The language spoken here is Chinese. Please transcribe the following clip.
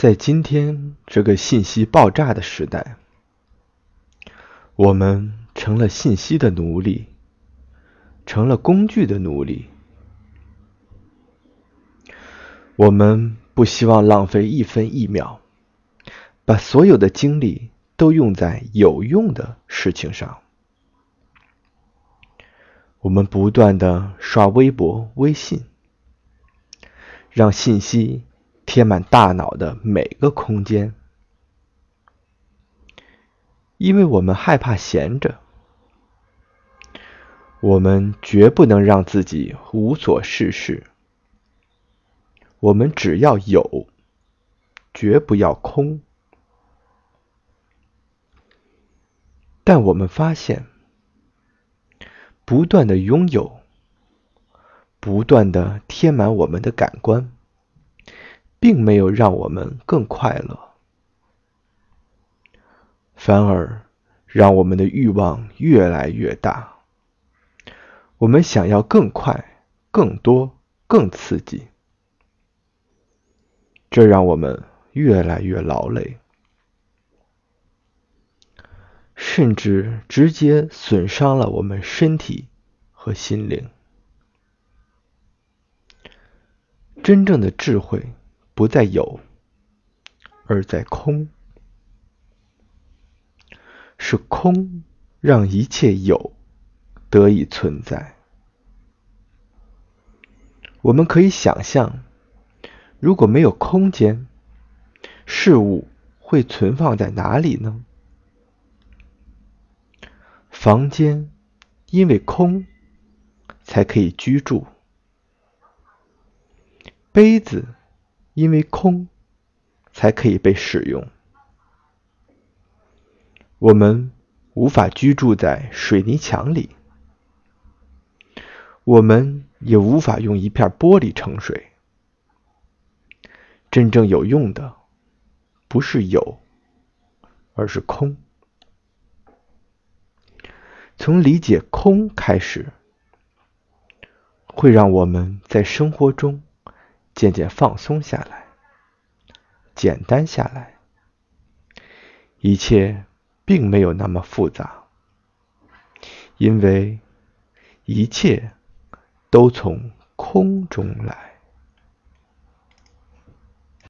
在今天这个信息爆炸的时代，我们成了信息的奴隶，成了工具的奴隶。我们不希望浪费一分一秒，把所有的精力都用在有用的事情上。我们不断的刷微博、微信，让信息填满大脑的每个空间，因为我们害怕闲着。我们绝不能让自己无所事事。我们只要有，绝不要空。但我们发现。不断的拥有，不断的填满我们的感官，并没有让我们更快乐，反而让我们的欲望越来越大。我们想要更快、更多、更刺激，这让我们越来越劳累。甚至直接损伤了我们身体和心灵。真正的智慧不在有，而在空。是空让一切有得以存在。我们可以想象，如果没有空间，事物会存放在哪里呢？房间因为空才可以居住，杯子因为空才可以被使用。我们无法居住在水泥墙里，我们也无法用一片玻璃盛水。真正有用的不是有，而是空。从理解空开始，会让我们在生活中渐渐放松下来，简单下来，一切并没有那么复杂，因为一切都从空中来。